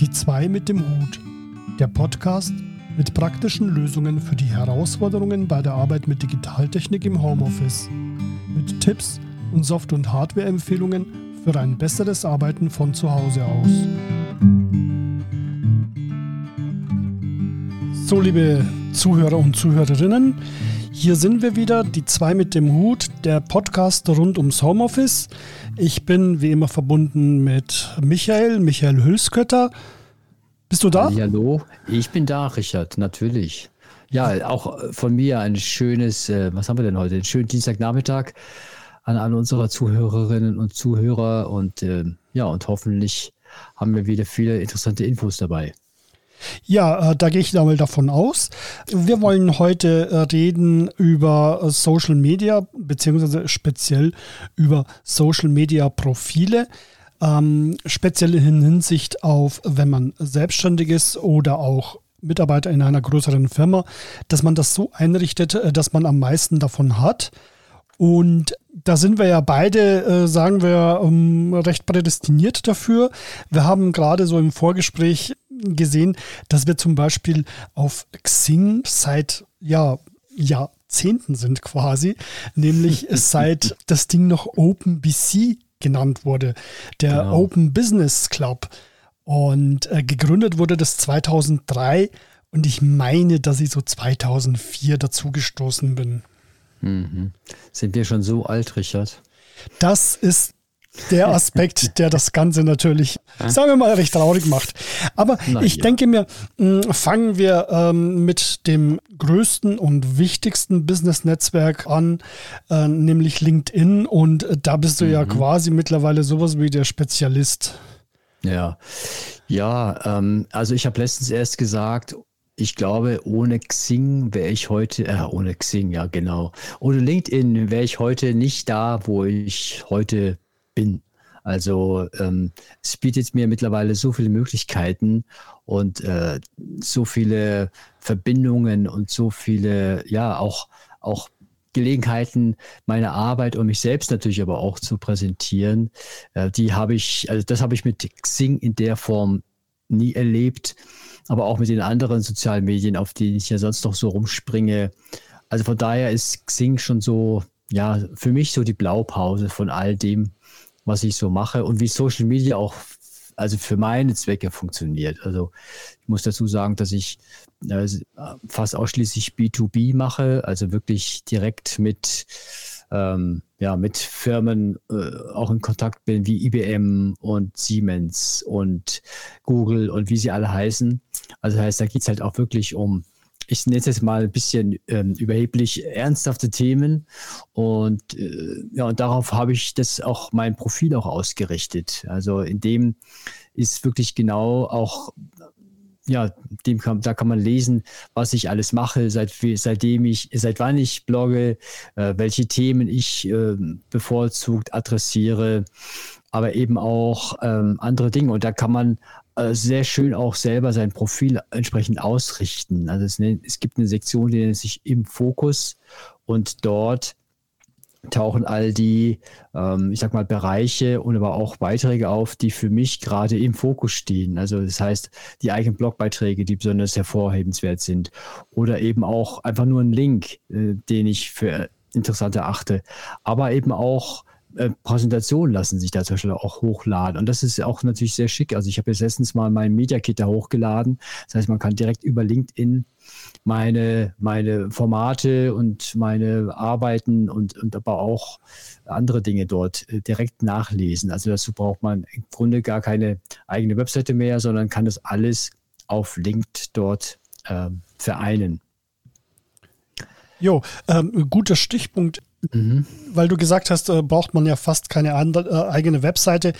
Die zwei mit dem Hut. Der Podcast mit praktischen Lösungen für die Herausforderungen bei der Arbeit mit Digitaltechnik im Homeoffice. Mit Tipps und Soft- und Hardware-Empfehlungen für ein besseres Arbeiten von zu Hause aus. So, liebe Zuhörer und Zuhörerinnen, hier sind wir wieder, die zwei mit dem Hut, der Podcast rund ums Homeoffice. Ich bin wie immer verbunden mit Michael, Michael Hülskötter. Bist du da? Hallo, ich bin da, Richard, natürlich. Ja, auch von mir ein schönes, äh, was haben wir denn heute? Einen schönen Dienstagnachmittag an alle unserer Zuhörerinnen und Zuhörer und äh, ja, und hoffentlich haben wir wieder viele interessante Infos dabei. Ja, äh, da gehe ich mal davon aus. Wir wollen heute äh, reden über äh, Social Media, beziehungsweise speziell über Social Media Profile. Ähm, speziell in Hinsicht auf, wenn man selbstständig ist oder auch Mitarbeiter in einer größeren Firma, dass man das so einrichtet, dass man am meisten davon hat. Und da sind wir ja beide, äh, sagen wir, ähm, recht prädestiniert dafür. Wir haben gerade so im Vorgespräch gesehen, dass wir zum Beispiel auf Xing seit ja, Jahrzehnten sind quasi, nämlich seit das Ding noch OpenBC genannt wurde, der genau. Open Business Club. Und äh, gegründet wurde das 2003 und ich meine, dass ich so 2004 dazugestoßen bin. Mhm. Sind wir schon so alt, Richard? Das ist der Aspekt, der das Ganze natürlich, sagen wir mal, recht traurig macht. Aber Na, ich ja. denke mir, hm, fangen wir ähm, mit dem größten und wichtigsten Business-Netzwerk an, äh, nämlich LinkedIn. Und äh, da bist du mhm. ja quasi mittlerweile sowas wie der Spezialist. Ja, ja, ähm, also ich habe letztens erst gesagt, ich glaube, ohne Xing wäre ich heute, äh, ohne Xing, ja genau, ohne LinkedIn wäre ich heute nicht da, wo ich heute bin. Also ähm, es bietet mir mittlerweile so viele Möglichkeiten und äh, so viele Verbindungen und so viele, ja, auch, auch Gelegenheiten, meine Arbeit und mich selbst natürlich aber auch zu präsentieren. Äh, die habe ich, also das habe ich mit Xing in der Form nie erlebt, aber auch mit den anderen sozialen Medien, auf denen ich ja sonst noch so rumspringe. Also von daher ist Xing schon so, ja, für mich so die Blaupause von all dem, was ich so mache und wie Social Media auch also für meine Zwecke funktioniert. Also ich muss dazu sagen, dass ich äh, fast ausschließlich B2B mache, also wirklich direkt mit ähm, ja, mit Firmen äh, auch in Kontakt bin, wie IBM und Siemens und Google und wie sie alle heißen. Also das heißt, da geht es halt auch wirklich um ich nenne es jetzt mal ein bisschen ähm, überheblich ernsthafte Themen. Und äh, ja, und darauf habe ich das auch mein Profil auch ausgerichtet. Also in dem ist wirklich genau auch ja, dem kann, da kann man lesen, was ich alles mache, seit, seitdem ich, seit wann ich blogge, äh, welche Themen ich äh, bevorzugt adressiere, aber eben auch ähm, andere Dinge. Und da kann man äh, sehr schön auch selber sein Profil entsprechend ausrichten. Also es, es gibt eine Sektion, die nennt sich im Fokus und dort tauchen all die, ähm, ich sag mal, Bereiche und aber auch Beiträge auf, die für mich gerade im Fokus stehen. Also das heißt, die eigenen Blogbeiträge, die besonders hervorhebenswert sind. Oder eben auch einfach nur ein Link, äh, den ich für interessant erachte. Aber eben auch äh, Präsentationen lassen sich da zum Beispiel auch hochladen. Und das ist auch natürlich sehr schick. Also ich habe jetzt letztens mal mein Media Kit da hochgeladen. Das heißt, man kann direkt über LinkedIn meine, meine Formate und meine Arbeiten und, und aber auch andere Dinge dort äh, direkt nachlesen. Also dazu braucht man im Grunde gar keine eigene Webseite mehr, sondern kann das alles auf LinkedIn dort äh, vereinen. Jo, ähm, guter Stichpunkt Mhm. Weil du gesagt hast, äh, braucht man ja fast keine andere, äh, eigene Webseite.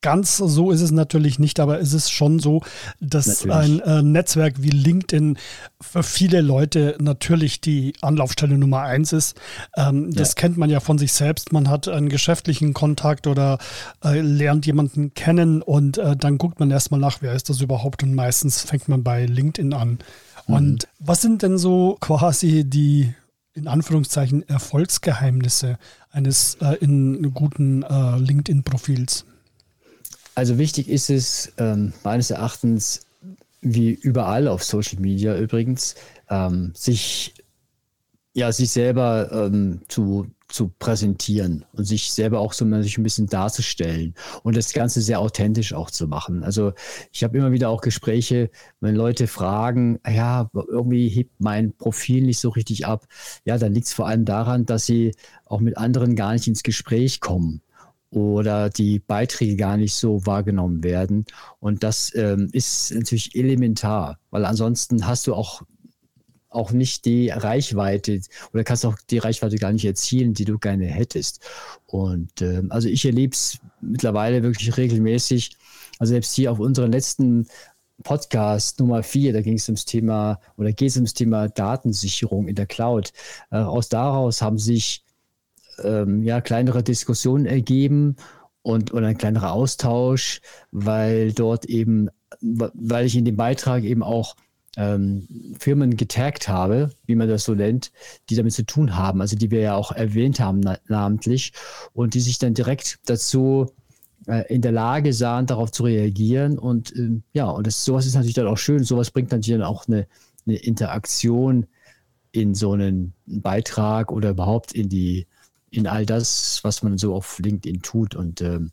Ganz so ist es natürlich nicht, aber es ist schon so, dass natürlich. ein äh, Netzwerk wie LinkedIn für viele Leute natürlich die Anlaufstelle Nummer eins ist. Ähm, ja. Das kennt man ja von sich selbst. Man hat einen geschäftlichen Kontakt oder äh, lernt jemanden kennen und äh, dann guckt man erstmal nach, wer ist das überhaupt und meistens fängt man bei LinkedIn an. Mhm. Und was sind denn so quasi die in Anführungszeichen Erfolgsgeheimnisse eines äh, in guten äh, LinkedIn-Profils? Also wichtig ist es ähm, meines Erachtens, wie überall auf Social Media übrigens, ähm, sich ja sich selber ähm, zu zu präsentieren und sich selber auch so sich ein bisschen darzustellen und das Ganze sehr authentisch auch zu machen. Also ich habe immer wieder auch Gespräche, wenn Leute fragen, ja, irgendwie hebt mein Profil nicht so richtig ab. Ja, dann liegt es vor allem daran, dass sie auch mit anderen gar nicht ins Gespräch kommen oder die Beiträge gar nicht so wahrgenommen werden. Und das ähm, ist natürlich elementar, weil ansonsten hast du auch auch nicht die Reichweite oder kannst auch die Reichweite gar nicht erzielen, die du gerne hättest. Und äh, also ich erlebe es mittlerweile wirklich regelmäßig. Also selbst hier auf unserem letzten Podcast Nummer 4, da ging es ums Thema oder geht es ums Thema Datensicherung in der Cloud. Äh, aus daraus haben sich ähm, ja kleinere Diskussionen ergeben und oder ein kleinerer Austausch, weil dort eben, weil ich in dem Beitrag eben auch ähm, Firmen getaggt habe, wie man das so nennt, die damit zu tun haben, also die wir ja auch erwähnt haben na namentlich und die sich dann direkt dazu äh, in der Lage sahen, darauf zu reagieren und ähm, ja, und das, sowas ist natürlich dann auch schön, sowas bringt natürlich dann auch eine, eine Interaktion in so einen Beitrag oder überhaupt in die in all das, was man so auf LinkedIn tut und ähm,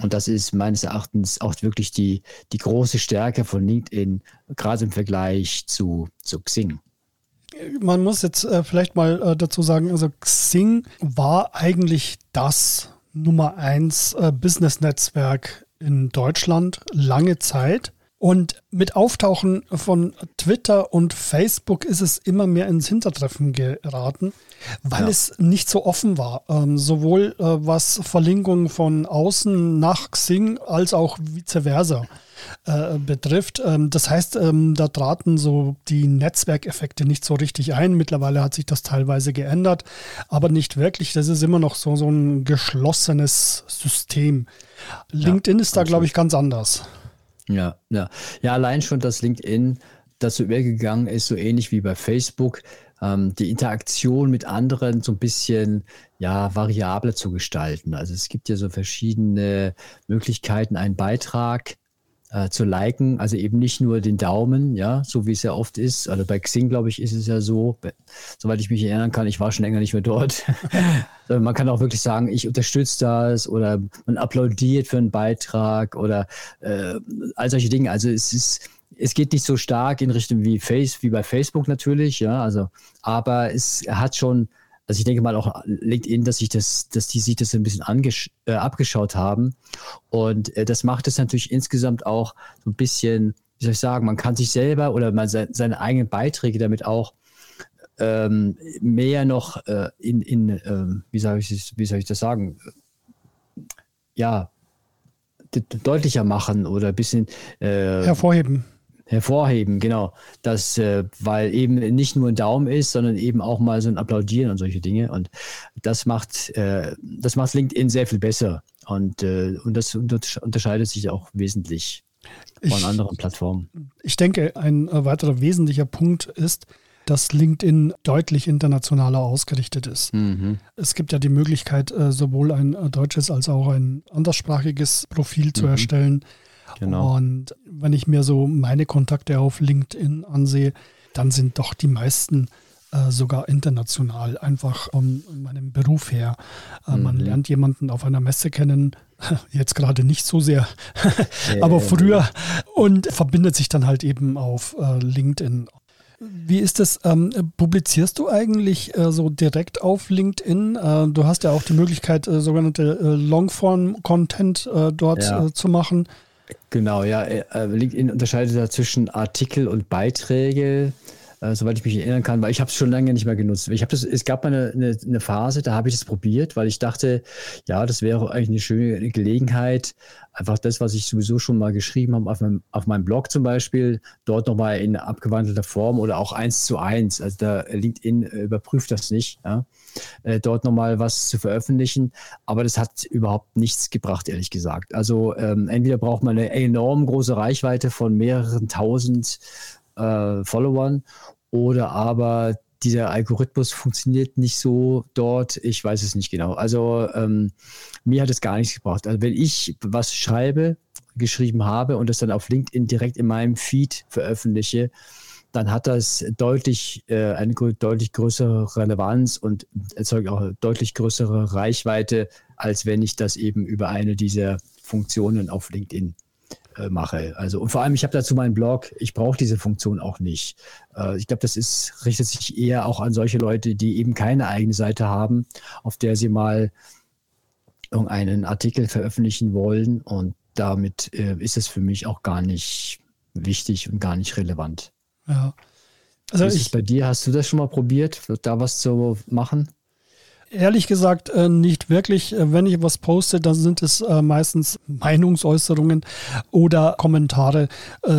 und das ist meines Erachtens auch wirklich die, die große Stärke von LinkedIn, gerade im Vergleich zu, zu Xing. Man muss jetzt äh, vielleicht mal äh, dazu sagen, also Xing war eigentlich das Nummer eins äh, Business-Netzwerk in Deutschland lange Zeit. Und mit Auftauchen von Twitter und Facebook ist es immer mehr ins Hintertreffen geraten, weil ja. es nicht so offen war. Ähm, sowohl äh, was Verlinkungen von außen nach Xing als auch vice versa äh, betrifft. Ähm, das heißt, ähm, da traten so die Netzwerkeffekte nicht so richtig ein. Mittlerweile hat sich das teilweise geändert, aber nicht wirklich. Das ist immer noch so, so ein geschlossenes System. LinkedIn ja, ist da, glaube ich, ganz anders. Ja, ja. Ja, allein schon, dass LinkedIn dazu übergegangen ist, so ähnlich wie bei Facebook, ähm, die Interaktion mit anderen so ein bisschen ja, variabler zu gestalten. Also es gibt ja so verschiedene Möglichkeiten, einen Beitrag äh, zu liken, also eben nicht nur den Daumen, ja, so wie es ja oft ist. Also bei Xing, glaube ich, ist es ja so, soweit ich mich erinnern kann, ich war schon länger nicht mehr dort. man kann auch wirklich sagen, ich unterstütze das oder man applaudiert für einen Beitrag oder äh, all solche Dinge. Also es ist, es geht nicht so stark in Richtung wie Face, wie bei Facebook natürlich, ja, also, aber es hat schon also ich denke mal auch LinkedIn, dass sich das, dass die sich das ein bisschen äh, abgeschaut haben. Und äh, das macht es natürlich insgesamt auch so ein bisschen, wie soll ich sagen, man kann sich selber oder man se seine eigenen Beiträge damit auch ähm, mehr noch äh, in, in ähm, wie, soll ich, wie soll ich das sagen, ja, deutlicher machen oder ein bisschen äh, hervorheben hervorheben, genau. Das, äh, weil eben nicht nur ein Daumen ist, sondern eben auch mal so ein Applaudieren und solche Dinge. Und das macht, äh, das macht LinkedIn sehr viel besser. Und, äh, und das unterscheidet sich auch wesentlich von ich, anderen Plattformen. Ich denke, ein weiterer wesentlicher Punkt ist, dass LinkedIn deutlich internationaler ausgerichtet ist. Mhm. Es gibt ja die Möglichkeit, äh, sowohl ein deutsches als auch ein anderssprachiges Profil zu mhm. erstellen. Genau. Und wenn ich mir so meine Kontakte auf LinkedIn ansehe, dann sind doch die meisten äh, sogar international, einfach von meinem Beruf her. Äh, mhm. Man lernt jemanden auf einer Messe kennen, jetzt gerade nicht so sehr, aber früher und verbindet sich dann halt eben auf äh, LinkedIn. Wie ist das? Ähm, publizierst du eigentlich äh, so direkt auf LinkedIn? Äh, du hast ja auch die Möglichkeit, äh, sogenannte äh, Longform-Content äh, dort ja. Äh, zu machen. Genau, ja. Äh, LinkedIn unterscheidet da zwischen Artikel und Beiträge, äh, soweit ich mich erinnern kann, weil ich habe es schon lange nicht mehr genutzt. Ich das, es gab mal eine, eine, eine Phase, da habe ich es probiert, weil ich dachte, ja, das wäre eigentlich eine schöne Gelegenheit, einfach das, was ich sowieso schon mal geschrieben habe auf meinem, auf meinem Blog zum Beispiel, dort nochmal in abgewandelter Form oder auch eins zu eins. Also da LinkedIn äh, überprüft das nicht, ja, äh, dort nochmal was zu veröffentlichen. Aber das hat überhaupt nichts gebracht, ehrlich gesagt. Also ähm, entweder braucht man eine enorm große Reichweite von mehreren tausend äh, Followern oder aber dieser Algorithmus funktioniert nicht so dort. Ich weiß es nicht genau. Also ähm, mir hat es gar nichts gebracht. Also wenn ich was schreibe, geschrieben habe und das dann auf LinkedIn direkt in meinem Feed veröffentliche, dann hat das deutlich äh, eine deutlich größere Relevanz und erzeugt auch eine deutlich größere Reichweite, als wenn ich das eben über eine dieser Funktionen auf LinkedIn äh, mache. Also und vor allem, ich habe dazu meinen Blog, ich brauche diese Funktion auch nicht. Äh, ich glaube, das ist, richtet sich eher auch an solche Leute, die eben keine eigene Seite haben, auf der sie mal irgendeinen Artikel veröffentlichen wollen. Und damit äh, ist es für mich auch gar nicht wichtig und gar nicht relevant. Ja. Also Wie ist ich, es bei dir? Hast du das schon mal probiert, da was zu machen? Ehrlich gesagt, äh, nicht wirklich. Äh, wenn ich was poste, dann sind es äh, meistens Meinungsäußerungen oder Kommentare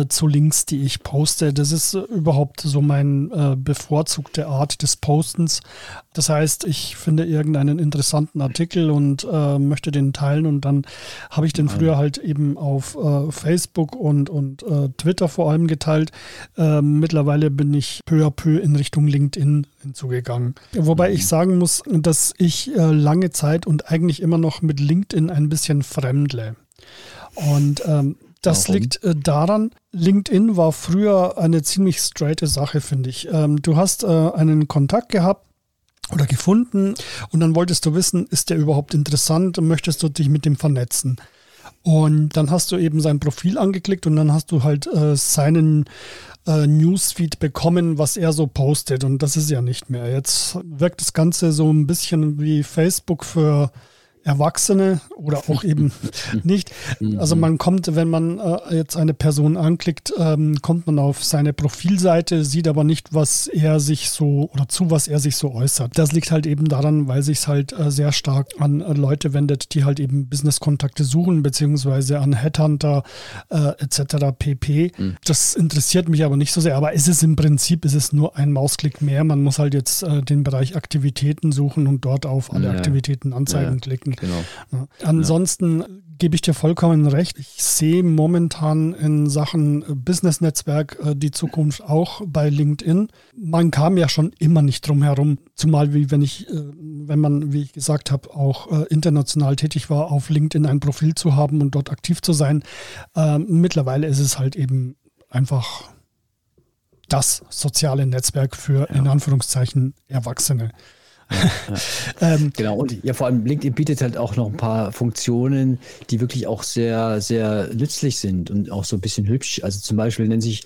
zu Links, die ich poste. Das ist überhaupt so meine bevorzugte Art des Postens. Das heißt, ich finde irgendeinen interessanten Artikel und möchte den teilen und dann habe ich den früher halt eben auf Facebook und, und Twitter vor allem geteilt. mittlerweile bin ich peu à peu in Richtung LinkedIn hinzugegangen. Wobei ich sagen muss, dass ich äh, lange Zeit und eigentlich immer noch mit LinkedIn ein bisschen fremdle. Und ähm, das Warum? liegt äh, daran, LinkedIn war früher eine ziemlich straighte Sache, finde ich. Ähm, du hast äh, einen Kontakt gehabt oder gefunden und dann wolltest du wissen, ist der überhaupt interessant und möchtest du dich mit dem vernetzen. Und dann hast du eben sein Profil angeklickt und dann hast du halt äh, seinen äh, Newsfeed bekommen, was er so postet. Und das ist ja nicht mehr. Jetzt wirkt das Ganze so ein bisschen wie Facebook für Erwachsene oder auch eben nicht. Also man kommt, wenn man äh, jetzt eine Person anklickt, ähm, kommt man auf seine Profilseite, sieht aber nicht, was er sich so oder zu was er sich so äußert. Das liegt halt eben daran, weil sich halt äh, sehr stark an äh, Leute wendet, die halt eben Business-Kontakte suchen, beziehungsweise an Headhunter äh, etc. pp. Mhm. Das interessiert mich aber nicht so sehr. Aber es ist im Prinzip ist es nur ein Mausklick mehr. Man muss halt jetzt äh, den Bereich Aktivitäten suchen und dort auf alle ja. Aktivitäten anzeigen ja. klicken. Genau. Ja. Ansonsten ja. gebe ich dir vollkommen recht. Ich sehe momentan in Sachen Business-Netzwerk äh, die Zukunft auch bei LinkedIn. Man kam ja schon immer nicht drum herum, zumal wie wenn ich, äh, wenn man, wie ich gesagt habe, auch äh, international tätig war, auf LinkedIn ein Profil zu haben und dort aktiv zu sein. Ähm, mittlerweile ist es halt eben einfach das soziale Netzwerk für ja. in Anführungszeichen Erwachsene. ähm, genau, und ja, vor allem LinkedIn bietet halt auch noch ein paar Funktionen, die wirklich auch sehr, sehr nützlich sind und auch so ein bisschen hübsch. Also zum Beispiel nennt sich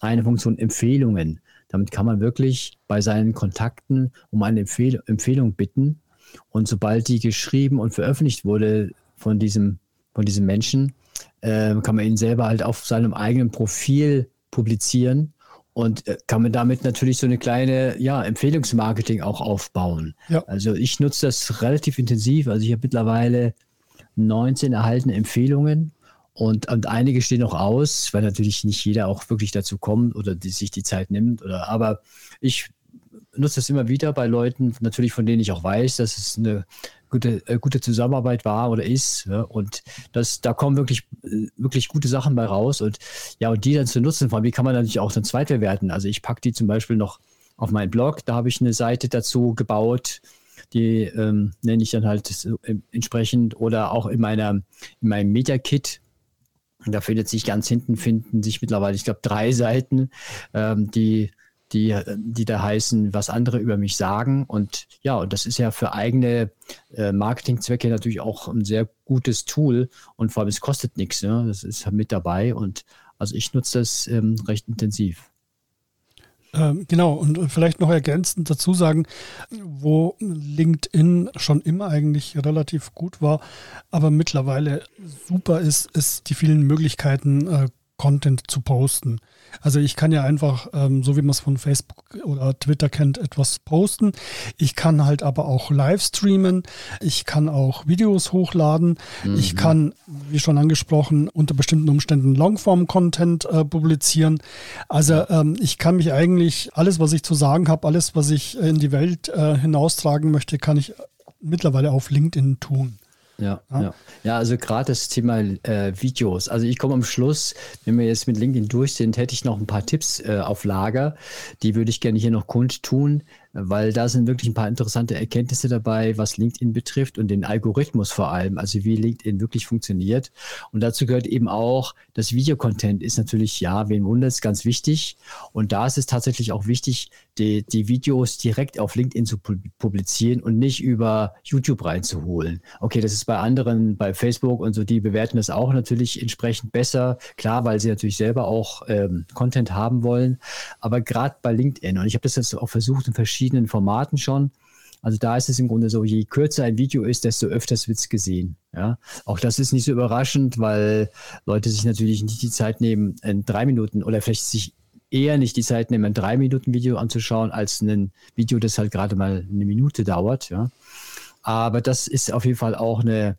eine Funktion Empfehlungen. Damit kann man wirklich bei seinen Kontakten um eine Empfehl Empfehlung bitten. Und sobald die geschrieben und veröffentlicht wurde von diesem, von diesem Menschen, äh, kann man ihn selber halt auf seinem eigenen Profil publizieren und äh, kann man damit natürlich so eine kleine ja, Empfehlungsmarketing auch aufbauen. Ja. Also ich nutze das relativ intensiv. Also ich habe mittlerweile 19 erhaltene Empfehlungen und, und einige stehen noch aus, weil natürlich nicht jeder auch wirklich dazu kommt oder die, sich die Zeit nimmt. Oder, aber ich nutze das immer wieder bei Leuten, natürlich von denen ich auch weiß, dass es eine gute, äh, gute Zusammenarbeit war oder ist. Ja, und das, da kommen wirklich, äh, wirklich gute Sachen bei raus. Und ja, und die dann zu nutzen, vor allem, wie kann man natürlich auch dann zweitverwerten. Also ich packe die zum Beispiel noch auf meinen Blog, da habe ich eine Seite dazu gebaut, die ähm, nenne ich dann halt äh, entsprechend oder auch in meiner in meinem Media Kit. Da findet sich ganz hinten finden sich mittlerweile, ich glaube, drei Seiten, ähm, die die, die da heißen, was andere über mich sagen. Und ja, und das ist ja für eigene äh, Marketingzwecke natürlich auch ein sehr gutes Tool. Und vor allem, es kostet nichts. Ne? Das ist mit dabei. Und also ich nutze das ähm, recht intensiv. Ähm, genau, und vielleicht noch ergänzend dazu sagen, wo LinkedIn schon immer eigentlich relativ gut war, aber mittlerweile super ist, ist die vielen Möglichkeiten, äh, Content zu posten. Also ich kann ja einfach, ähm, so wie man es von Facebook oder Twitter kennt, etwas posten. Ich kann halt aber auch live streamen. Ich kann auch Videos hochladen. Mhm. Ich kann, wie schon angesprochen, unter bestimmten Umständen Longform-Content äh, publizieren. Also ähm, ich kann mich eigentlich, alles, was ich zu sagen habe, alles, was ich in die Welt äh, hinaustragen möchte, kann ich mittlerweile auf LinkedIn tun. Ja, ja. ja. also gerade das Thema äh, Videos. Also ich komme am Schluss, wenn wir jetzt mit LinkedIn durch sind, hätte ich noch ein paar Tipps äh, auf Lager. Die würde ich gerne hier noch kundtun. Weil da sind wirklich ein paar interessante Erkenntnisse dabei, was LinkedIn betrifft und den Algorithmus vor allem, also wie LinkedIn wirklich funktioniert. Und dazu gehört eben auch, das Videocontent ist natürlich, ja, wen wundert es, ganz wichtig. Und da ist es tatsächlich auch wichtig, die, die Videos direkt auf LinkedIn zu publizieren und nicht über YouTube reinzuholen. Okay, das ist bei anderen, bei Facebook und so, die bewerten das auch natürlich entsprechend besser. Klar, weil sie natürlich selber auch ähm, Content haben wollen. Aber gerade bei LinkedIn, und ich habe das jetzt auch versucht in verschiedenen Formaten schon, also da ist es im Grunde so, je kürzer ein Video ist, desto öfters wird es gesehen. Ja, auch das ist nicht so überraschend, weil Leute sich natürlich nicht die Zeit nehmen, in drei Minuten oder vielleicht sich eher nicht die Zeit nehmen, ein drei Minuten Video anzuschauen, als ein Video, das halt gerade mal eine Minute dauert. Ja, aber das ist auf jeden Fall auch eine,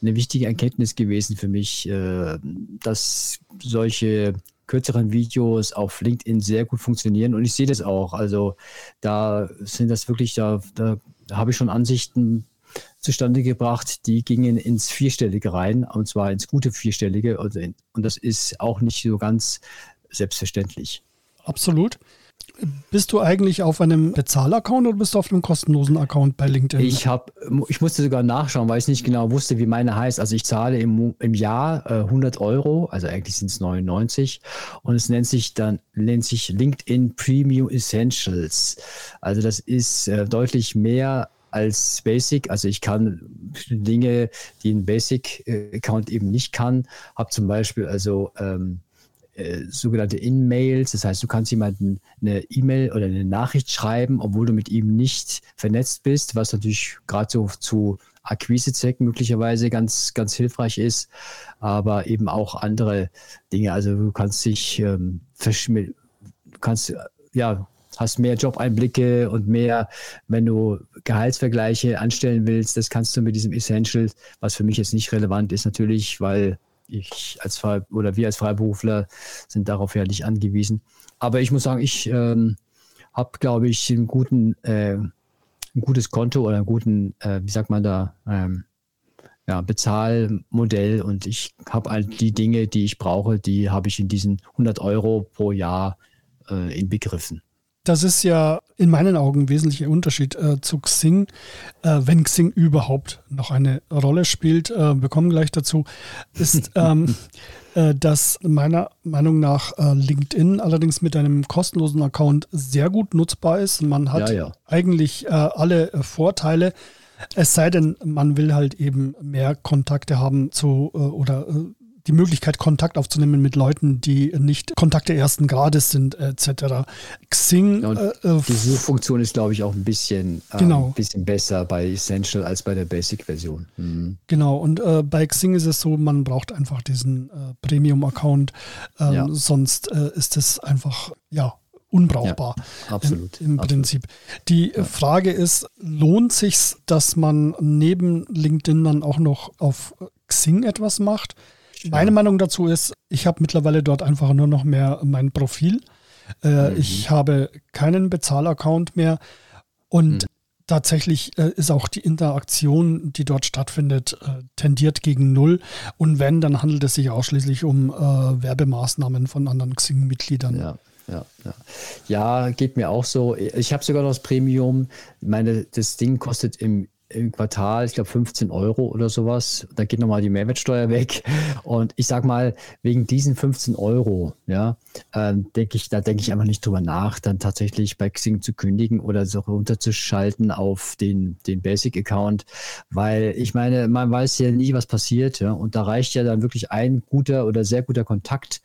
eine wichtige Erkenntnis gewesen für mich, äh, dass solche kürzeren Videos auf LinkedIn sehr gut funktionieren und ich sehe das auch. Also da sind das wirklich, da, da habe ich schon Ansichten zustande gebracht, die gingen ins Vierstellige rein, und zwar ins gute Vierstellige. Und, und das ist auch nicht so ganz selbstverständlich. Absolut. Bist du eigentlich auf einem Bezahlaccount oder bist du auf einem kostenlosen Account bei LinkedIn? Ich habe, ich musste sogar nachschauen, weil ich nicht genau wusste, wie meine heißt. Also ich zahle im, im Jahr äh, 100 Euro, also eigentlich sind es 99 und es nennt sich dann nennt sich LinkedIn Premium Essentials. Also das ist äh, deutlich mehr als Basic. Also ich kann Dinge, die ein Basic-Account eben nicht kann, habe zum Beispiel also ähm, äh, sogenannte In-Mails. Das heißt, du kannst jemanden eine E-Mail oder eine Nachricht schreiben, obwohl du mit ihm nicht vernetzt bist, was natürlich gerade so zu Akquisezwecken möglicherweise ganz, ganz hilfreich ist, aber eben auch andere Dinge. Also du kannst dich ähm, du kannst ja hast mehr Jobeinblicke und mehr, wenn du Gehaltsvergleiche anstellen willst, das kannst du mit diesem Essential, was für mich jetzt nicht relevant ist natürlich, weil ich als Frei oder wir als Freiberufler sind darauf ja nicht angewiesen. Aber ich muss sagen, ich ähm, habe, glaube ich, einen guten, äh, ein gutes Konto oder einen guten, äh, wie sagt man da, ähm, ja, Bezahlmodell und ich habe all die Dinge, die ich brauche, die habe ich in diesen 100 Euro pro Jahr äh, inbegriffen. Das ist ja in meinen Augen ein wesentlicher Unterschied äh, zu Xing, äh, wenn Xing überhaupt noch eine Rolle spielt. Äh, wir kommen gleich dazu. Ist, ähm, äh, dass meiner Meinung nach äh, LinkedIn allerdings mit einem kostenlosen Account sehr gut nutzbar ist. Man hat ja, ja. eigentlich äh, alle Vorteile. Es sei denn, man will halt eben mehr Kontakte haben zu oder die Möglichkeit, Kontakt aufzunehmen mit Leuten, die nicht Kontakte ersten Grades sind, etc. Xing. Ja, äh, äh die Suchfunktion ist, glaube ich, auch ein bisschen, äh, genau. ein bisschen besser bei Essential als bei der Basic-Version. Mhm. Genau, und äh, bei Xing ist es so, man braucht einfach diesen äh, Premium-Account. Ähm, ja. Sonst äh, ist es einfach, ja, unbrauchbar. Ja, absolut. Im, im absolut. Prinzip. Die ja. Frage ist, lohnt sich dass man neben LinkedIn dann auch noch auf Xing etwas macht? Meine Meinung dazu ist, ich habe mittlerweile dort einfach nur noch mehr mein Profil. Äh, mhm. Ich habe keinen Bezahlaccount mehr und mhm. tatsächlich äh, ist auch die Interaktion, die dort stattfindet, äh, tendiert gegen Null. Und wenn, dann handelt es sich ausschließlich um äh, Werbemaßnahmen von anderen Xing-Mitgliedern. Ja. Ja, ja. ja, geht mir auch so. Ich habe sogar noch das Premium. Ich meine, das Ding kostet im im Quartal, ich glaube 15 Euro oder sowas. Da geht nochmal die Mehrwertsteuer weg. Und ich sag mal, wegen diesen 15 Euro, ja, ähm, denke ich, da denke ich einfach nicht drüber nach, dann tatsächlich bei Xing zu kündigen oder so runterzuschalten auf den, den Basic-Account. Weil ich meine, man weiß ja nie, was passiert, ja. Und da reicht ja dann wirklich ein guter oder sehr guter Kontakt,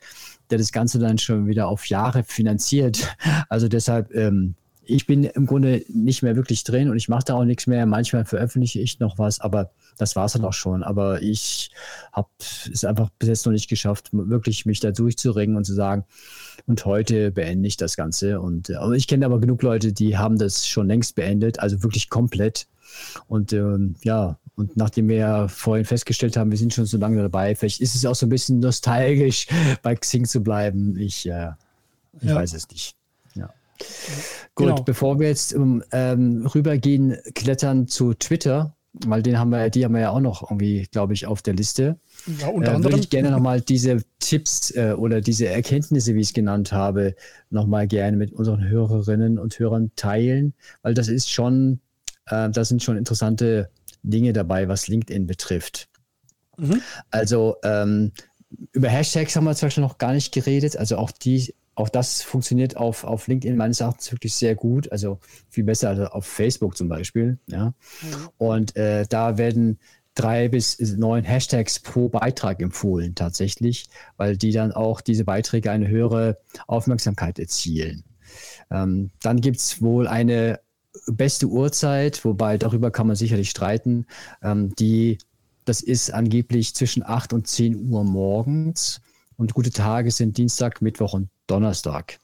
der das Ganze dann schon wieder auf Jahre finanziert. Also deshalb, ähm, ich bin im Grunde nicht mehr wirklich drin und ich mache da auch nichts mehr. Manchmal veröffentliche ich noch was, aber das war es dann auch schon. Aber ich habe es einfach bis jetzt noch nicht geschafft, wirklich mich da durchzuringen und zu sagen, und heute beende ich das Ganze. Und äh, ich kenne aber genug Leute, die haben das schon längst beendet, also wirklich komplett. Und ähm, ja, und nachdem wir ja vorhin festgestellt haben, wir sind schon so lange dabei, vielleicht ist es auch so ein bisschen nostalgisch, bei Xing zu bleiben. Ich, äh, ich ja. weiß es nicht. Gut, genau. bevor wir jetzt um, ähm, rübergehen, klettern zu Twitter, weil den haben wir, die haben wir ja auch noch irgendwie, glaube ich, auf der Liste. Ja, unter äh, anderem. Würde ich gerne nochmal diese Tipps äh, oder diese Erkenntnisse, wie ich es genannt habe, nochmal gerne mit unseren Hörerinnen und Hörern teilen, weil das ist schon, äh, da sind schon interessante Dinge dabei, was LinkedIn betrifft. Mhm. Also ähm, über Hashtags haben wir zum Beispiel noch gar nicht geredet. Also auch die, auch das funktioniert auf, auf LinkedIn meines Erachtens wirklich sehr gut. Also viel besser als auf Facebook zum Beispiel. Ja. Mhm. Und äh, da werden drei bis neun Hashtags pro Beitrag empfohlen tatsächlich, weil die dann auch diese Beiträge eine höhere Aufmerksamkeit erzielen. Ähm, dann gibt es wohl eine beste Uhrzeit, wobei darüber kann man sicherlich streiten, ähm, die das ist angeblich zwischen 8 und 10 Uhr morgens und gute Tage sind Dienstag, Mittwoch und Donnerstag.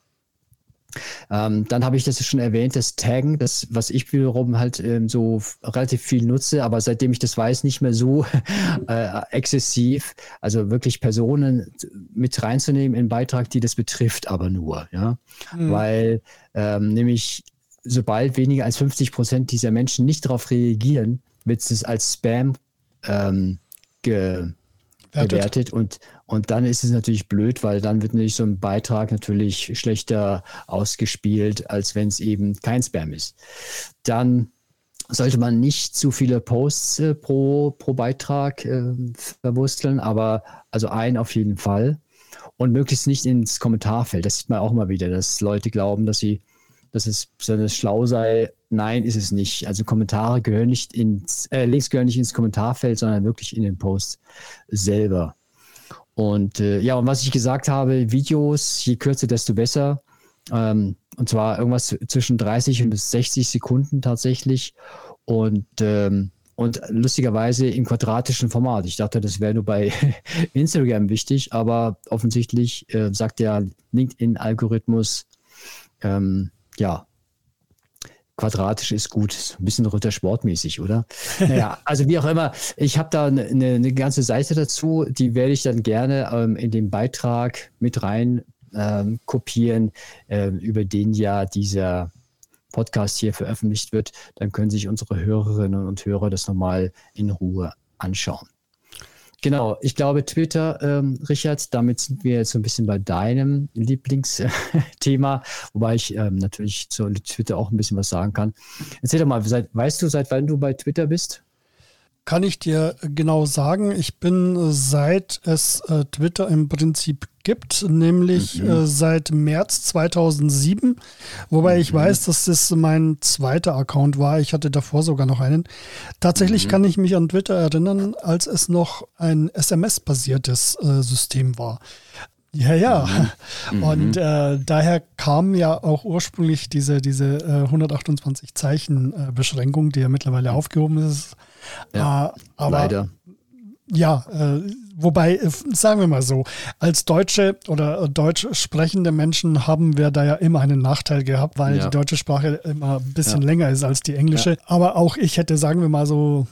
Ähm, dann habe ich das schon erwähnt, das Taggen, das, was ich wiederum halt ähm, so relativ viel nutze, aber seitdem ich das weiß, nicht mehr so äh, exzessiv. Also wirklich Personen mit reinzunehmen in einen Beitrag, die das betrifft, aber nur, ja. Mhm. Weil ähm, nämlich sobald weniger als 50 Prozent dieser Menschen nicht darauf reagieren, wird es als Spam ähm, ge bewertet und, und dann ist es natürlich blöd, weil dann wird natürlich so ein Beitrag natürlich schlechter ausgespielt, als wenn es eben kein Spam ist. Dann sollte man nicht zu viele Posts äh, pro, pro Beitrag äh, verwursteln, aber also ein auf jeden Fall und möglichst nicht ins Kommentarfeld. Das sieht man auch mal wieder, dass Leute glauben, dass sie dass es besonders schlau sei. Nein, ist es nicht. Also Kommentare gehören nicht ins, äh, Links gehören nicht ins Kommentarfeld, sondern wirklich in den Post selber. Und äh, ja, und was ich gesagt habe, Videos, je kürzer, desto besser. Ähm, und zwar irgendwas zwischen 30 und 60 Sekunden tatsächlich. Und, ähm, und lustigerweise im quadratischen Format. Ich dachte, das wäre nur bei Instagram wichtig, aber offensichtlich äh, sagt der LinkedIn-Algorithmus, ähm, ja, quadratisch ist gut, ein bisschen runtersportmäßig, oder? Naja, also wie auch immer, ich habe da eine, eine, ganze Seite dazu, die werde ich dann gerne ähm, in den Beitrag mit rein ähm, kopieren, äh, über den ja dieser Podcast hier veröffentlicht wird. Dann können sich unsere Hörerinnen und Hörer das nochmal in Ruhe anschauen. Genau, ich glaube Twitter, ähm, Richard, damit sind wir jetzt so ein bisschen bei deinem Lieblingsthema, wobei ich ähm, natürlich zu Twitter auch ein bisschen was sagen kann. Erzähl doch mal, seit, weißt du, seit wann du bei Twitter bist? Kann ich dir genau sagen. Ich bin seit es äh, Twitter im Prinzip gibt, nämlich mhm. äh, seit März 2007, wobei mhm. ich weiß, dass das mein zweiter Account war. Ich hatte davor sogar noch einen. Tatsächlich mhm. kann ich mich an Twitter erinnern, als es noch ein SMS-basiertes äh, System war. Ja, ja. Mhm. Und äh, daher kam ja auch ursprünglich diese, diese äh, 128 Zeichen äh, Beschränkung, die ja mittlerweile aufgehoben ist. Ja, äh, aber leider. Ja, äh, wobei, äh, sagen wir mal so, als Deutsche oder deutsch sprechende Menschen haben wir da ja immer einen Nachteil gehabt, weil ja. die deutsche Sprache immer ein bisschen ja. länger ist als die englische. Ja. Aber auch ich hätte, sagen wir mal so,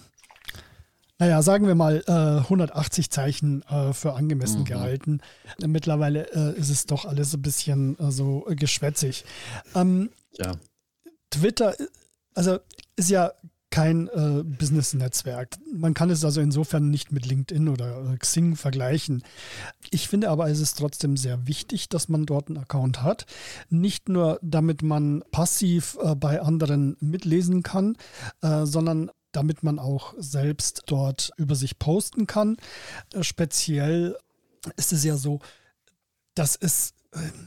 naja, sagen wir mal äh, 180 Zeichen äh, für angemessen mhm. gehalten. Mittlerweile äh, ist es doch alles ein bisschen äh, so geschwätzig. Ähm, ja. Twitter, also ist ja kein äh, Business-Netzwerk. Man kann es also insofern nicht mit LinkedIn oder äh, Xing vergleichen. Ich finde aber, es ist trotzdem sehr wichtig, dass man dort einen Account hat. Nicht nur, damit man passiv äh, bei anderen mitlesen kann, äh, sondern damit man auch selbst dort über sich posten kann. Äh, speziell ist es ja so, dass es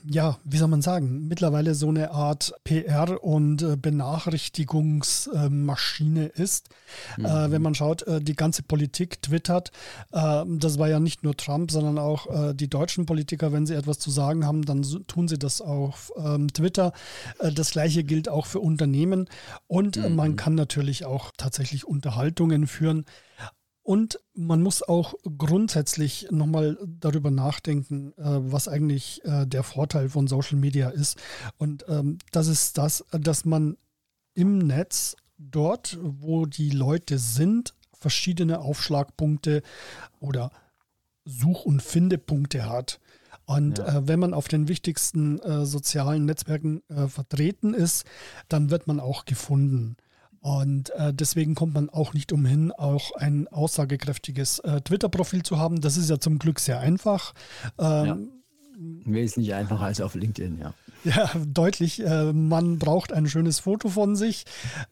ja, wie soll man sagen, mittlerweile so eine Art PR- und äh, Benachrichtigungsmaschine ist. Mhm. Äh, wenn man schaut, äh, die ganze Politik twittert, äh, das war ja nicht nur Trump, sondern auch äh, die deutschen Politiker, wenn sie etwas zu sagen haben, dann tun sie das auf ähm, Twitter. Äh, das gleiche gilt auch für Unternehmen und mhm. man kann natürlich auch tatsächlich Unterhaltungen führen. Und man muss auch grundsätzlich nochmal darüber nachdenken, äh, was eigentlich äh, der Vorteil von Social Media ist. Und ähm, das ist das, dass man im Netz, dort, wo die Leute sind, verschiedene Aufschlagpunkte oder Such- und Findepunkte hat. Und ja. äh, wenn man auf den wichtigsten äh, sozialen Netzwerken äh, vertreten ist, dann wird man auch gefunden. Und äh, deswegen kommt man auch nicht umhin, auch ein aussagekräftiges äh, Twitter-Profil zu haben. Das ist ja zum Glück sehr einfach. Ähm, ja Wesentlich einfacher als auf LinkedIn, ja. Ja, deutlich. Äh, man braucht ein schönes Foto von sich.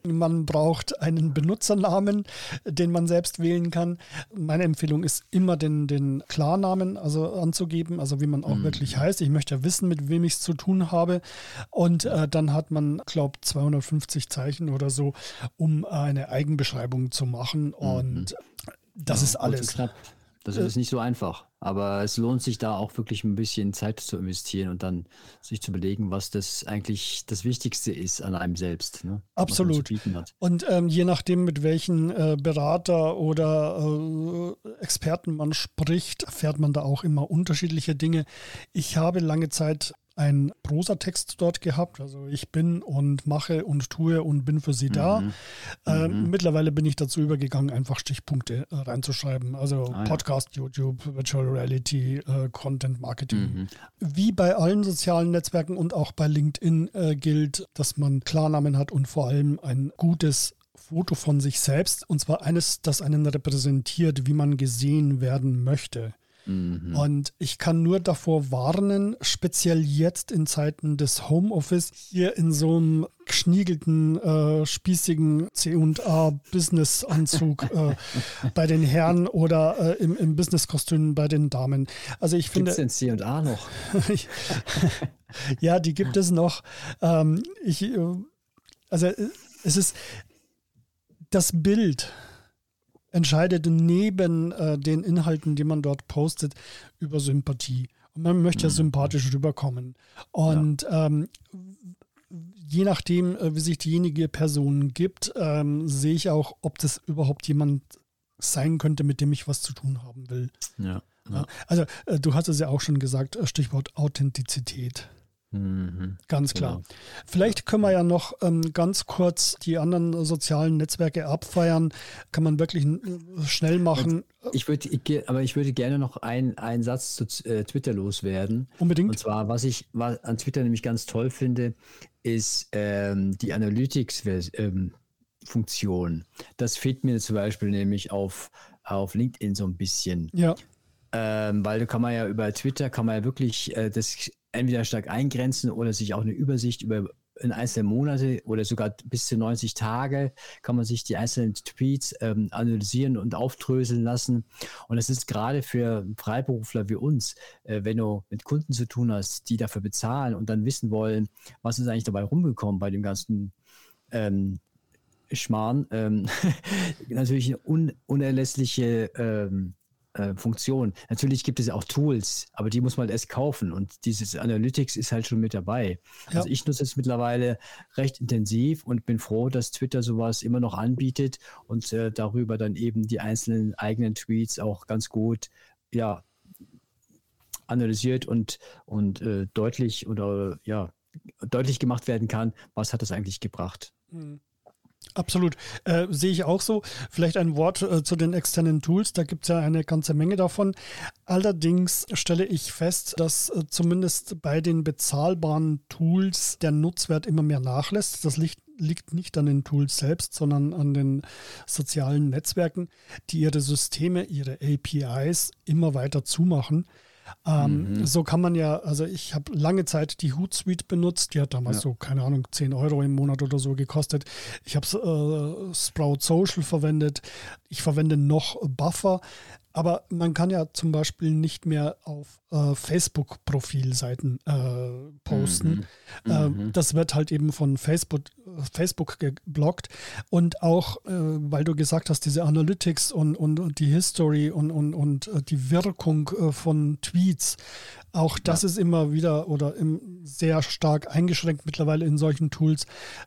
Man braucht einen Benutzernamen, den man selbst wählen kann. Meine Empfehlung ist immer den, den Klarnamen also anzugeben, also wie man auch mhm. wirklich heißt. Ich möchte ja wissen, mit wem ich es zu tun habe. Und äh, dann hat man, glaube 250 Zeichen oder so, um eine Eigenbeschreibung zu machen. Mhm. Und das ja, ist alles. Das ist nicht so einfach. Aber es lohnt sich da auch wirklich ein bisschen Zeit zu investieren und dann sich zu überlegen, was das eigentlich das Wichtigste ist an einem selbst. Ne? Absolut. Und ähm, je nachdem, mit welchen äh, Berater oder äh, Experten man spricht, erfährt man da auch immer unterschiedliche Dinge. Ich habe lange Zeit ein Prosatext dort gehabt. Also ich bin und mache und tue und bin für sie da. Mhm. Äh, mhm. Mittlerweile bin ich dazu übergegangen, einfach Stichpunkte äh, reinzuschreiben. Also ah, Podcast, ja. YouTube, Virtual Reality, äh, Content Marketing. Mhm. Wie bei allen sozialen Netzwerken und auch bei LinkedIn äh, gilt, dass man Klarnamen hat und vor allem ein gutes Foto von sich selbst. Und zwar eines, das einen repräsentiert, wie man gesehen werden möchte. Mhm. Und ich kann nur davor warnen, speziell jetzt in Zeiten des Homeoffice, hier in so einem geschniegelten, äh, spießigen C&A-Business-Anzug äh, bei den Herren oder äh, im, im Business-Kostüm bei den Damen. Also ich finde... Gibt es denn C&A noch? ja, die gibt es noch. Ähm, ich, äh, also äh, es ist das Bild entscheidet neben äh, den Inhalten, die man dort postet, über Sympathie. Und man möchte ja mhm. sympathisch rüberkommen. Und ja. ähm, je nachdem, äh, wie sich diejenige Person gibt, ähm, sehe ich auch, ob das überhaupt jemand sein könnte, mit dem ich was zu tun haben will. Ja. ja. Also äh, du hast es ja auch schon gesagt, äh, Stichwort Authentizität. Mhm, ganz klar. Genau. Vielleicht können wir ja noch ähm, ganz kurz die anderen sozialen Netzwerke abfeiern. Kann man wirklich äh, schnell machen. Ich würde, aber ich würde gerne noch einen Satz zu äh, Twitter loswerden. Unbedingt. Und zwar, was ich was an Twitter nämlich ganz toll finde, ist ähm, die Analytics-Funktion. Ähm, das fehlt mir zum Beispiel nämlich auf, auf LinkedIn so ein bisschen. Ja. Ähm, weil da kann man ja über Twitter kann man ja wirklich äh, das entweder stark eingrenzen oder sich auch eine Übersicht über in einzelne Monate oder sogar bis zu 90 Tage kann man sich die einzelnen Tweets ähm, analysieren und aufdröseln lassen. Und das ist gerade für Freiberufler wie uns, äh, wenn du mit Kunden zu tun hast, die dafür bezahlen und dann wissen wollen, was ist eigentlich dabei rumgekommen bei dem ganzen ähm, Schmarrn, ähm, natürlich eine un unerlässliche ähm, äh, Funktion. Natürlich gibt es auch Tools, aber die muss man halt erst kaufen und dieses Analytics ist halt schon mit dabei. Ja. Also ich nutze es mittlerweile recht intensiv und bin froh, dass Twitter sowas immer noch anbietet und äh, darüber dann eben die einzelnen eigenen Tweets auch ganz gut, ja, analysiert und, und äh, deutlich oder ja, deutlich gemacht werden kann, was hat das eigentlich gebracht. Mhm. Absolut. Äh, sehe ich auch so. Vielleicht ein Wort äh, zu den externen Tools. Da gibt es ja eine ganze Menge davon. Allerdings stelle ich fest, dass äh, zumindest bei den bezahlbaren Tools der Nutzwert immer mehr nachlässt. Das liegt, liegt nicht an den Tools selbst, sondern an den sozialen Netzwerken, die ihre Systeme, ihre APIs immer weiter zumachen. Ähm, mhm. So kann man ja, also ich habe lange Zeit die Hootsuite benutzt, die hat damals ja. so, keine Ahnung, 10 Euro im Monat oder so gekostet. Ich habe äh, Sprout Social verwendet, ich verwende noch Buffer. Aber man kann ja zum Beispiel nicht mehr auf äh, Facebook-Profilseiten äh, posten. Mhm. Äh, mhm. das wird halt eben von Facebook, Facebook geblockt. Und auch, äh, weil du gesagt hast, diese Analytics und, und, und die History und, und, und äh, die Wirkung äh, von Tweets, auch das ja. ist immer wieder oder im, sehr stark eingeschränkt mittlerweile in solchen Tools,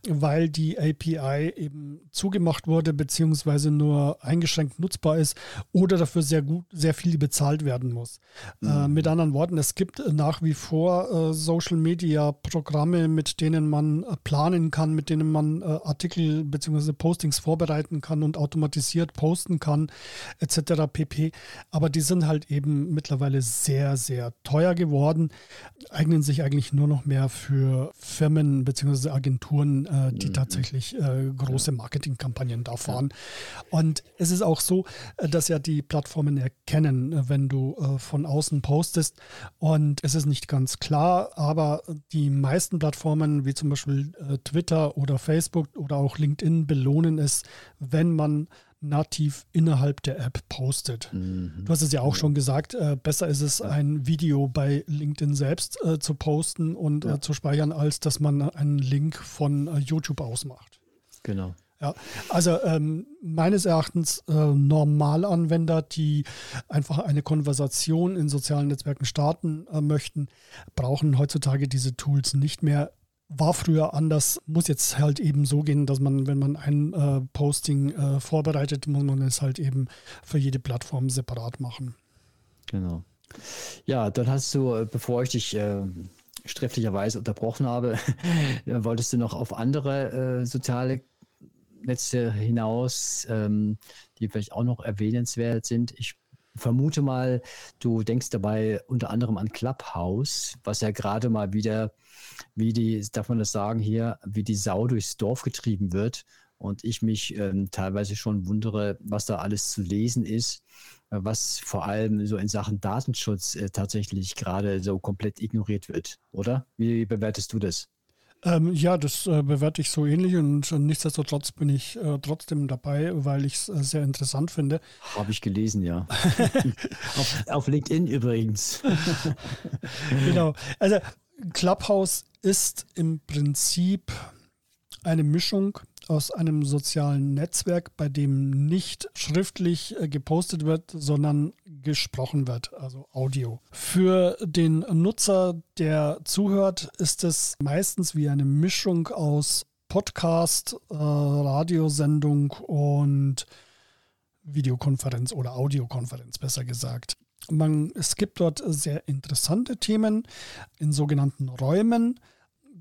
weil die API eben zugemacht wurde, beziehungsweise nur eingeschränkt nutzbar ist oder dafür sehr gut, sehr viel bezahlt werden muss. Mhm. Mit anderen Worten, es gibt nach wie vor äh, Social Media Programme, mit denen man äh, planen kann, mit denen man äh, Artikel bzw. Postings vorbereiten kann und automatisiert posten kann, etc. pp. Aber die sind halt eben mittlerweile sehr, sehr teuer geworden, eignen sich eigentlich nur noch mehr für Firmen bzw. Agenturen, äh, die mhm. tatsächlich äh, große Marketingkampagnen da fahren. Ja. Und es ist auch so, äh, dass ja die Plattformen erkennen, äh, wenn du äh, von außen postest. Und es ist nicht ganz klar, aber die meisten Plattformen, wie zum Beispiel äh, Twitter oder Facebook oder auch LinkedIn, belohnen es, wenn man nativ innerhalb der App postet. Mhm. Du hast es ja auch schon gesagt, äh, besser ist es, ein Video bei LinkedIn selbst äh, zu posten und äh, ja. zu speichern, als dass man einen Link von äh, YouTube ausmacht. Genau. Ja, also ähm, meines Erachtens äh, Normalanwender, die einfach eine Konversation in sozialen Netzwerken starten äh, möchten, brauchen heutzutage diese Tools nicht mehr. War früher anders, muss jetzt halt eben so gehen, dass man, wenn man ein äh, Posting äh, vorbereitet, muss man es halt eben für jede Plattform separat machen. Genau. Ja, dann hast du, äh, bevor ich dich äh, sträflicherweise unterbrochen habe, wolltest du noch auf andere soziale Netze hinaus, ähm, die vielleicht auch noch erwähnenswert sind. Ich vermute mal, du denkst dabei unter anderem an Clubhouse, was ja gerade mal wieder, wie die, darf man das sagen hier, wie die Sau durchs Dorf getrieben wird. Und ich mich ähm, teilweise schon wundere, was da alles zu lesen ist, äh, was vor allem so in Sachen Datenschutz äh, tatsächlich gerade so komplett ignoriert wird, oder? Wie bewertest du das? Ähm, ja, das äh, bewerte ich so ähnlich und nichtsdestotrotz bin ich äh, trotzdem dabei, weil ich es äh, sehr interessant finde. Habe ich gelesen, ja. auf, auf LinkedIn übrigens. genau. Also Clubhouse ist im Prinzip eine Mischung aus einem sozialen Netzwerk, bei dem nicht schriftlich äh, gepostet wird, sondern gesprochen wird, also Audio. Für den Nutzer, der zuhört, ist es meistens wie eine Mischung aus Podcast, äh, Radiosendung und Videokonferenz oder Audiokonferenz, besser gesagt. Man, es gibt dort sehr interessante Themen in sogenannten Räumen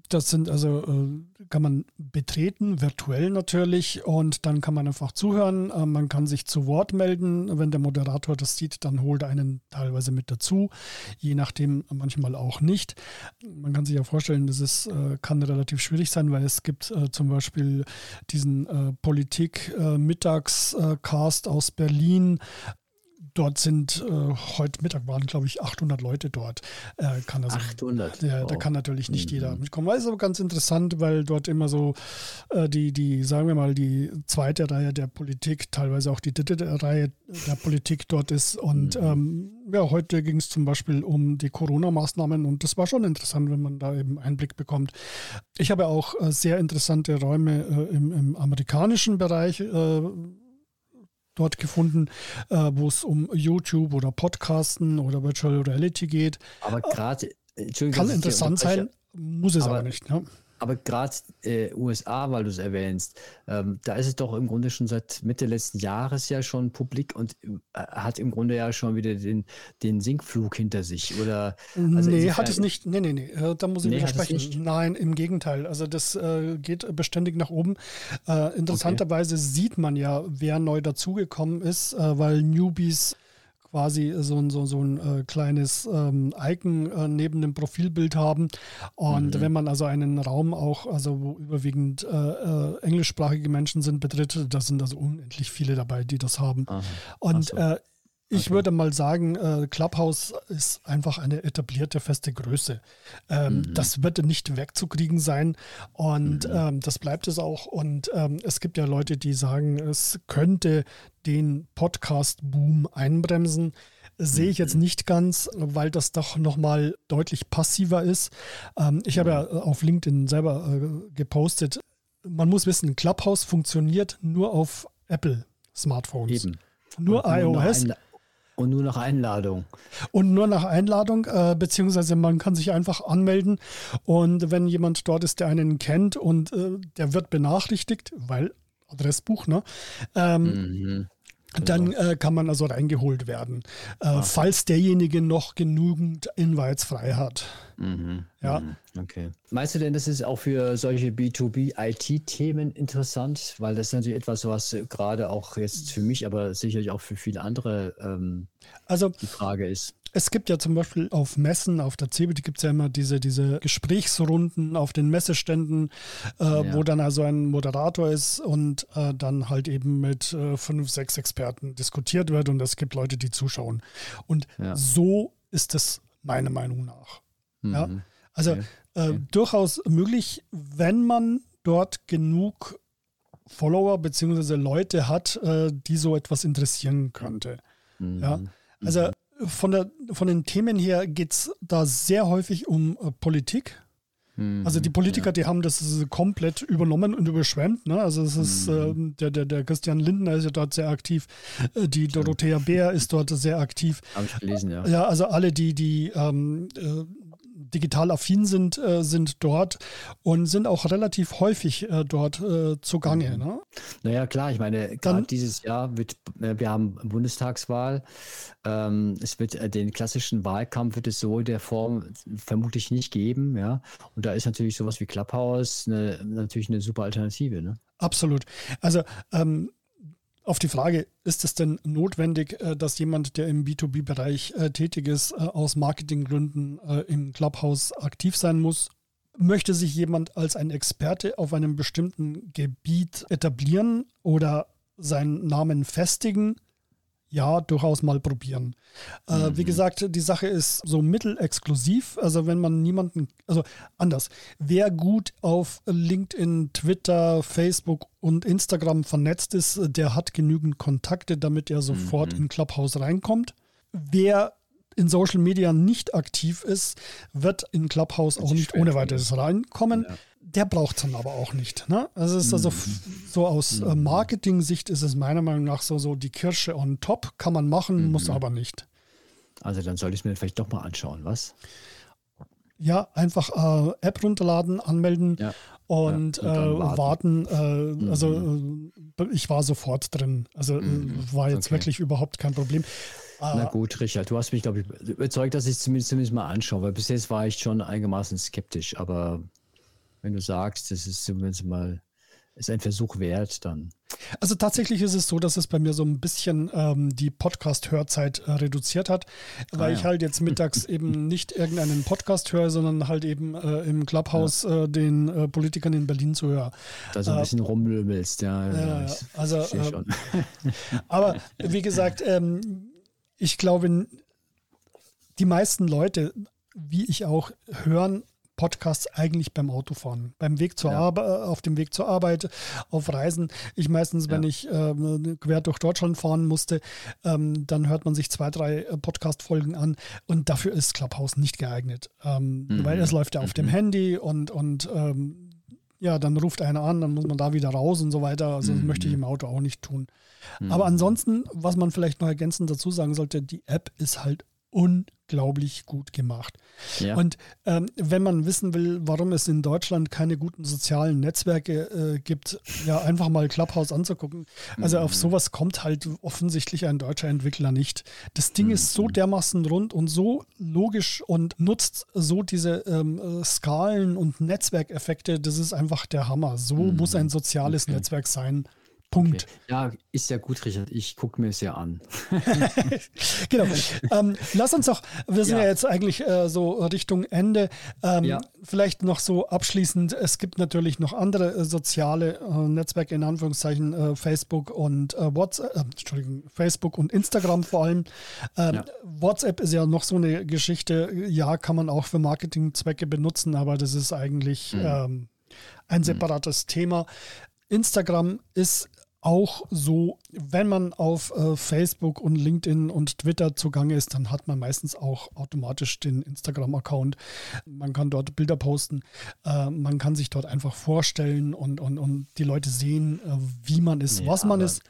das sind also, äh, kann man betreten, virtuell natürlich, und dann kann man einfach zuhören. Äh, man kann sich zu Wort melden. Wenn der Moderator das sieht, dann holt er einen teilweise mit dazu, je nachdem manchmal auch nicht. Man kann sich ja vorstellen, das ist, äh, kann relativ schwierig sein, weil es gibt zum Beispiel diesen Politik-Mittagscast aus Berlin, dort sind äh, heute Mittag waren, glaube ich, 800 Leute dort. Äh, kann also, 800? Ja, wow. Da kann natürlich nicht mhm. jeder mitkommen. Das ist aber ganz interessant, weil dort immer so äh, die, die, sagen wir mal, die zweite Reihe der Politik, teilweise auch die dritte Reihe der Politik dort ist. Und mhm. ähm, ja, heute ging es zum Beispiel um die Corona-Maßnahmen und das war schon interessant, wenn man da eben Einblick bekommt. Ich habe auch äh, sehr interessante Räume äh, im, im amerikanischen Bereich äh, dort gefunden, äh, wo es um YouTube oder Podcasten oder Virtual Reality geht. Aber gerade, kann interessant sein, muss es aber, aber nicht. Ne? Aber gerade äh, USA, weil du es erwähnst, ähm, da ist es doch im Grunde schon seit Mitte letzten Jahres ja schon publik und äh, hat im Grunde ja schon wieder den, den Sinkflug hinter sich. Oder, also nee, hat es nicht. Nee, nee, nee. Äh, da muss ich nee, widersprechen. Nein, im Gegenteil. Also das äh, geht beständig nach oben. Äh, interessanterweise okay. sieht man ja, wer neu dazugekommen ist, äh, weil Newbies quasi so ein, so, so ein äh, kleines ähm, Icon äh, neben dem Profilbild haben. Und mhm. wenn man also einen Raum auch, also wo überwiegend äh, äh englischsprachige Menschen sind, betritt, da sind also unendlich viele dabei, die das haben. Aha. Und so. Ich okay. würde mal sagen, äh, Clubhouse ist einfach eine etablierte feste Größe. Ähm, mhm. Das wird nicht wegzukriegen sein und mhm. ähm, das bleibt es auch. Und ähm, es gibt ja Leute, die sagen, es könnte den Podcast-Boom einbremsen. Sehe ich jetzt mhm. nicht ganz, weil das doch nochmal deutlich passiver ist. Ähm, ich habe ja mhm. auf LinkedIn selber äh, gepostet, man muss wissen, Clubhouse funktioniert nur auf Apple Smartphones. Eben. Nur iOS. Und nur nach Einladung. Und nur nach Einladung, äh, beziehungsweise man kann sich einfach anmelden und wenn jemand dort ist, der einen kennt und äh, der wird benachrichtigt, weil Adressbuch, ne? Ähm, mhm. Dann äh, kann man also reingeholt werden, äh, falls derjenige noch genügend Invites frei hat. Mhm. Ja. Mhm. Okay. Meinst du denn, das ist auch für solche B2B-IT-Themen interessant? Weil das ist natürlich etwas, was gerade auch jetzt für mich, aber sicherlich auch für viele andere ähm, also, die Frage ist. Es gibt ja zum Beispiel auf Messen, auf der CeBIT gibt es ja immer diese, diese Gesprächsrunden auf den Messeständen, äh, ja. wo dann also ein Moderator ist und äh, dann halt eben mit äh, fünf, sechs Experten diskutiert wird und es gibt Leute, die zuschauen. Und ja. so ist es meiner Meinung nach. Mhm. Ja? Also okay. Äh, okay. durchaus möglich, wenn man dort genug Follower bzw. Leute hat, äh, die so etwas interessieren könnte. Mhm. Ja? Also mhm von, der, von den Themen her geht es da sehr häufig um äh, Politik. Mhm, also die Politiker, ja. die haben das komplett übernommen und überschwemmt. Ne? Also es ist mhm. äh, der, der, der Christian Lindner ist ja dort sehr aktiv, äh, die Dorothea Bär ist dort sehr aktiv. Habe ich gelesen, ja. Ja, also alle, die, die ähm, äh, digital affin sind, äh, sind dort und sind auch relativ häufig äh, dort äh, zugange. Mhm. Ne? Naja, klar, ich meine, gerade dieses Jahr wird, äh, wir haben Bundestagswahl, ähm, es wird äh, den klassischen Wahlkampf wird es so der Form vermutlich nicht geben, ja. Und da ist natürlich sowas wie Clubhouse eine, natürlich eine super Alternative, ne? Absolut. Also ähm, auf die Frage, ist es denn notwendig, äh, dass jemand, der im B2B-Bereich äh, tätig ist, äh, aus Marketinggründen im Clubhouse aktiv sein muss? Möchte sich jemand als ein Experte auf einem bestimmten Gebiet etablieren oder seinen Namen festigen? Ja, durchaus mal probieren. Äh, mhm. Wie gesagt, die Sache ist so mittelexklusiv. Also wenn man niemanden, also anders, wer gut auf LinkedIn, Twitter, Facebook und Instagram vernetzt ist, der hat genügend Kontakte, damit er sofort mhm. in Clubhouse reinkommt. Wer in Social Media nicht aktiv ist, wird in Clubhouse auch nicht ohne weiteres reinkommen. Ja der braucht es dann aber auch nicht. Ne? Also es ist also mhm. so aus äh, Marketing-Sicht ist es meiner Meinung nach so, so die Kirsche on top, kann man machen, mhm. muss aber nicht. Also dann sollte ich es mir vielleicht doch mal anschauen, was? Ja, einfach äh, App runterladen, anmelden ja. und, ja, und äh, warten. warten. Äh, also, mhm. Also ich war sofort drin. Also äh, mhm. war jetzt okay. wirklich überhaupt kein Problem. Na äh, gut, Richard, du hast mich, glaube ich, überzeugt, dass ich es zumindest, zumindest mal anschaue, weil bis jetzt war ich schon einigermaßen skeptisch, aber wenn du sagst, das ist zumindest mal ist ein Versuch wert, dann. Also tatsächlich ist es so, dass es bei mir so ein bisschen ähm, die Podcast-Hörzeit äh, reduziert hat, weil ah, ja. ich halt jetzt mittags eben nicht irgendeinen Podcast höre, sondern halt eben äh, im Clubhouse ja. äh, den äh, Politikern in Berlin zuhöre. Da so ein äh, bisschen rumlümmelst, ja. ja also, ähm, aber wie gesagt, ähm, ich glaube, die meisten Leute, wie ich auch, hören Podcasts eigentlich beim Autofahren, beim Weg zur ja. Arbeit, äh, auf dem Weg zur Arbeit, auf Reisen. Ich meistens, ja. wenn ich äh, quer durch Deutschland fahren musste, ähm, dann hört man sich zwei, drei äh, Podcast-Folgen an und dafür ist Clubhouse nicht geeignet, ähm, mhm. weil es läuft ja auf mhm. dem Handy und, und ähm, ja, dann ruft einer an, dann muss man da wieder raus und so weiter. Also das mhm. möchte ich im Auto auch nicht tun. Mhm. Aber ansonsten, was man vielleicht noch ergänzend dazu sagen sollte, die App ist halt unglaublich gut gemacht. Ja. Und ähm, wenn man wissen will, warum es in Deutschland keine guten sozialen Netzwerke äh, gibt, ja, einfach mal Clubhouse anzugucken. Also mhm. auf sowas kommt halt offensichtlich ein deutscher Entwickler nicht. Das Ding mhm. ist so mhm. dermaßen rund und so logisch und nutzt so diese ähm, äh, Skalen und Netzwerkeffekte. Das ist einfach der Hammer. So mhm. muss ein soziales okay. Netzwerk sein. Punkt. Okay. Ja, ist ja gut, Richard. Ich gucke mir es ja an. genau. Ähm, lass uns doch, wir sind ja, ja jetzt eigentlich äh, so Richtung Ende. Ähm, ja. Vielleicht noch so abschließend, es gibt natürlich noch andere äh, soziale äh, Netzwerke, in Anführungszeichen äh, Facebook und äh, WhatsApp, äh, Entschuldigung, Facebook und Instagram vor allem. Ähm, ja. WhatsApp ist ja noch so eine Geschichte, ja, kann man auch für Marketingzwecke benutzen, aber das ist eigentlich mhm. Ähm, ein separates mhm. Thema. Instagram ist auch so, wenn man auf äh, Facebook und LinkedIn und Twitter zugange ist, dann hat man meistens auch automatisch den Instagram-Account. Man kann dort Bilder posten, äh, man kann sich dort einfach vorstellen und, und, und die Leute sehen, äh, wie man ist, ja, was man ist.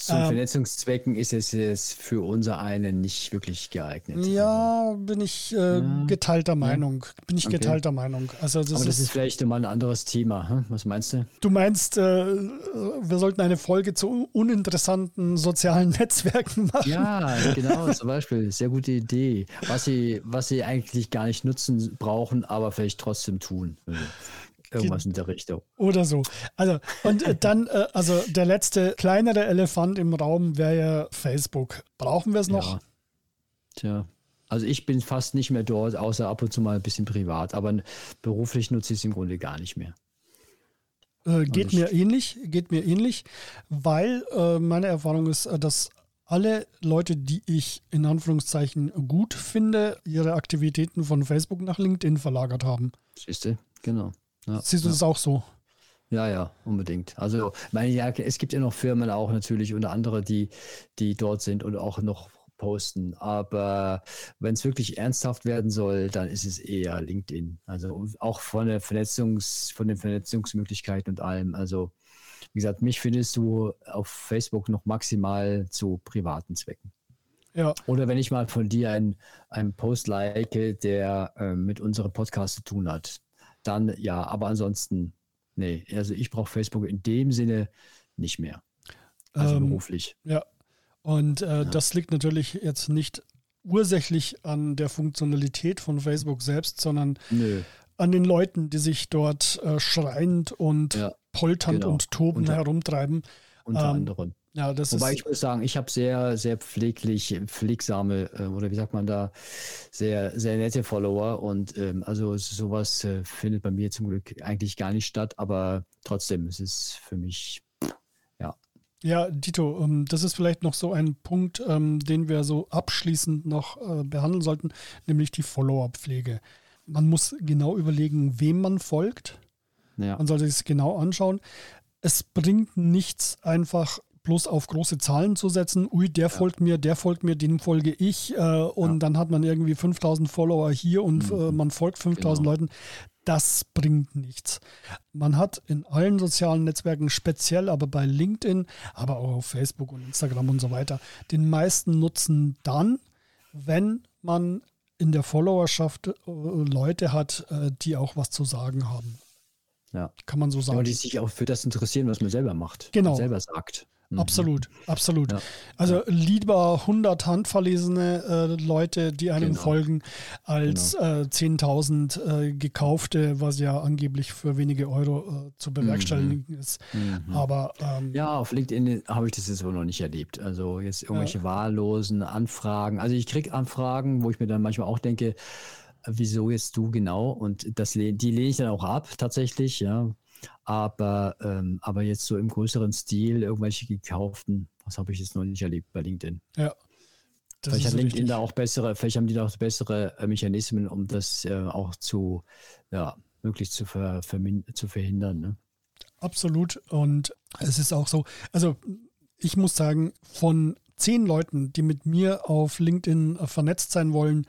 Zu ähm, Vernetzungszwecken ist es jetzt für unser einen nicht wirklich geeignet. Ja, bin ich äh, ja. geteilter Meinung. Bin ich okay. geteilter Meinung. Also das Aber das ist, ist vielleicht mal ein anderes Thema. Hm? Was meinst du? Du meinst, äh, wir sollten eine Folge zu uninteressanten sozialen Netzwerken machen? Ja, genau, zum Beispiel. Sehr gute Idee. Was sie, was sie eigentlich gar nicht nutzen brauchen, aber vielleicht trotzdem tun. Irgendwas in der Richtung. Oder so. Also, und äh, dann, äh, also der letzte kleinere Elefant im Raum wäre ja Facebook. Brauchen wir es noch? Ja. Tja. Also ich bin fast nicht mehr dort, außer ab und zu mal ein bisschen privat, aber beruflich nutze ich es im Grunde gar nicht mehr. Äh, geht mir ähnlich, geht mir ähnlich, weil äh, meine Erfahrung ist, äh, dass alle Leute, die ich in Anführungszeichen gut finde, ihre Aktivitäten von Facebook nach LinkedIn verlagert haben. Siehst du, genau. Ja, Siehst du ja. das auch so? Ja, ja, unbedingt. Also, meine, ja, es gibt ja noch Firmen auch natürlich, unter anderem, die, die dort sind und auch noch posten. Aber wenn es wirklich ernsthaft werden soll, dann ist es eher LinkedIn. Also auch von der Vernetzungs, von den Vernetzungsmöglichkeiten und allem. Also, wie gesagt, mich findest du auf Facebook noch maximal zu privaten Zwecken. Ja. Oder wenn ich mal von dir einen, einen Post like, der äh, mit unserem Podcast zu tun hat dann ja, aber ansonsten, nee, also ich brauche Facebook in dem Sinne nicht mehr. Also ähm, beruflich. Ja, und äh, ja. das liegt natürlich jetzt nicht ursächlich an der Funktionalität von Facebook selbst, sondern Nö. an den Leuten, die sich dort äh, schreiend und ja, polternd genau. und tobend herumtreiben. Unter ähm, anderem. Ja, das Wobei ist, ich muss sagen, ich habe sehr, sehr pfleglich, pflegsame äh, oder wie sagt man da, sehr, sehr nette Follower und ähm, also sowas äh, findet bei mir zum Glück eigentlich gar nicht statt, aber trotzdem, es ist für mich, ja. Ja, Dito, ähm, das ist vielleicht noch so ein Punkt, ähm, den wir so abschließend noch äh, behandeln sollten, nämlich die Follower-Pflege. Man muss genau überlegen, wem man folgt. Ja. Man sollte sich genau anschauen. Es bringt nichts, einfach bloß auf große Zahlen zu setzen, ui, der ja. folgt mir, der folgt mir, dem folge ich äh, und ja. dann hat man irgendwie 5000 Follower hier und mhm. äh, man folgt 5000 genau. Leuten. Das bringt nichts. Man hat in allen sozialen Netzwerken, speziell aber bei LinkedIn, aber auch auf Facebook und Instagram und so weiter, den meisten Nutzen dann, wenn man in der Followerschaft äh, Leute hat, äh, die auch was zu sagen haben. Ja. Kann man so sagen. Ja, die sich auch für das interessieren, was man selber macht. Genau. selber sagt. Mhm. Absolut, absolut. Ja. Also lieber 100 handverlesene äh, Leute, die einem genau. folgen, als genau. äh, 10.000 äh, gekaufte, was ja angeblich für wenige Euro äh, zu bewerkstelligen mhm. ist. Mhm. Aber ähm, ja, auf LinkedIn habe ich das jetzt wohl noch nicht erlebt. Also jetzt irgendwelche wahllosen Anfragen. Also ich kriege Anfragen, wo ich mir dann manchmal auch denke, wieso jetzt du genau? Und das, die lehne ich dann auch ab, tatsächlich, ja, aber, ähm, aber jetzt so im größeren Stil irgendwelche gekauften, das habe ich jetzt noch nicht erlebt bei LinkedIn. Ja. vielleicht hat LinkedIn richtig. da auch bessere, vielleicht haben die da auch bessere äh, Mechanismen, um das äh, auch zu, ja, möglichst zu, ver, zu verhindern. Ne? Absolut. Und es ist auch so, also ich muss sagen, von zehn Leuten, die mit mir auf LinkedIn äh, vernetzt sein wollen,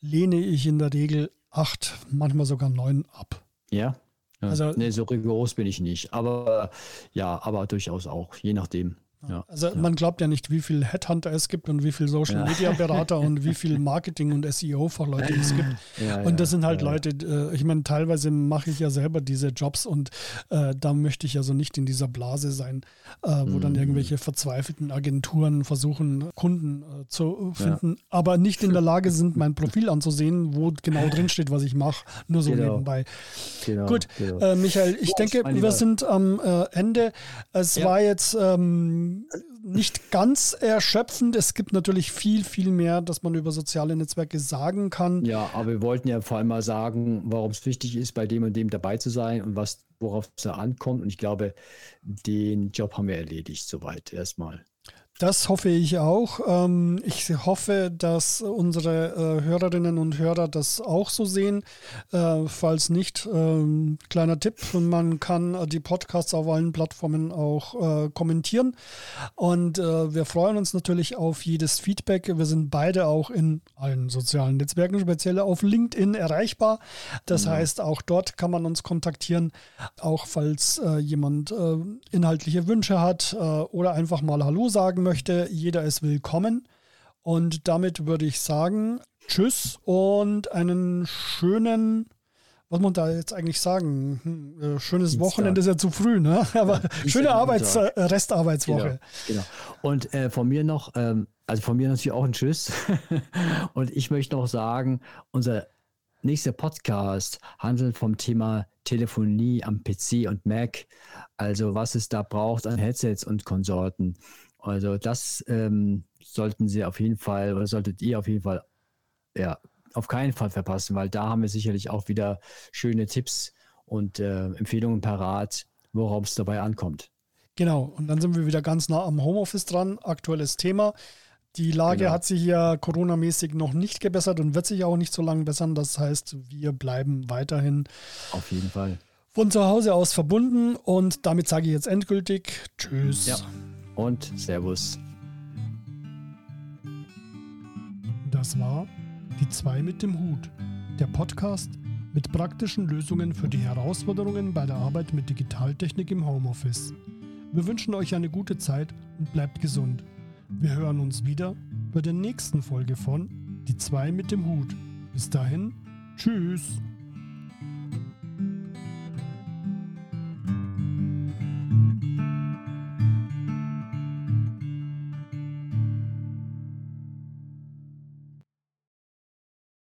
lehne ich in der Regel acht, manchmal sogar neun ab. Ja. Also, nee, so rigoros bin ich nicht. Aber ja, aber durchaus auch, je nachdem. Ja, also ja. man glaubt ja nicht, wie viel Headhunter es gibt und wie viel Social Media Berater und wie viel Marketing und SEO Fachleute es gibt. und das sind halt Leute, äh, ich meine, teilweise mache ich ja selber diese Jobs und äh, da möchte ich ja so nicht in dieser Blase sein, äh, wo mhm. dann irgendwelche verzweifelten Agenturen versuchen, Kunden äh, zu finden, aber nicht in der Lage sind, mein Profil anzusehen, wo genau drin steht, was ich mache, nur so genau. nebenbei. Genau, Gut, genau. Äh, Michael, ich denke, wir sind am äh, Ende. Es war jetzt ähm, nicht ganz erschöpfend. Es gibt natürlich viel, viel mehr, dass man über soziale Netzwerke sagen kann. Ja, aber wir wollten ja vor allem mal sagen, warum es wichtig ist, bei dem und dem dabei zu sein und was, worauf es da ankommt. Und ich glaube, den Job haben wir erledigt, soweit erstmal. Das hoffe ich auch. Ähm, ich hoffe, dass unsere äh, Hörerinnen und Hörer das auch so sehen. Äh, falls nicht, ähm, kleiner Tipp, man kann die Podcasts auf allen Plattformen auch äh, kommentieren. Und wir freuen uns natürlich auf jedes Feedback. Wir sind beide auch in allen sozialen Netzwerken, speziell auf LinkedIn erreichbar. Das ja. heißt, auch dort kann man uns kontaktieren, auch falls jemand inhaltliche Wünsche hat oder einfach mal Hallo sagen möchte möchte, jeder ist willkommen. Und damit würde ich sagen, tschüss und einen schönen, was muss man da jetzt eigentlich sagen? Hm, äh, schönes Dienstag. Wochenende ist ja zu früh, ne? Aber ja, schöne Arbeits äh, Restarbeitswoche. Genau. genau. Und äh, von mir noch, ähm, also von mir natürlich auch ein Tschüss. und ich möchte noch sagen, unser nächster Podcast handelt vom Thema Telefonie am PC und Mac. Also was es da braucht an Headsets und Konsorten. Also das ähm, sollten Sie auf jeden Fall oder solltet ihr auf jeden Fall ja auf keinen Fall verpassen, weil da haben wir sicherlich auch wieder schöne Tipps und äh, Empfehlungen parat, worauf es dabei ankommt. Genau, und dann sind wir wieder ganz nah am Homeoffice dran. Aktuelles Thema. Die Lage genau. hat sich ja coronamäßig noch nicht gebessert und wird sich auch nicht so lange bessern. Das heißt, wir bleiben weiterhin auf jeden Fall von zu Hause aus verbunden und damit sage ich jetzt endgültig Tschüss. Ja und Servus. Das war Die zwei mit dem Hut, der Podcast mit praktischen Lösungen für die Herausforderungen bei der Arbeit mit Digitaltechnik im Homeoffice. Wir wünschen euch eine gute Zeit und bleibt gesund. Wir hören uns wieder bei der nächsten Folge von Die zwei mit dem Hut. Bis dahin, tschüss.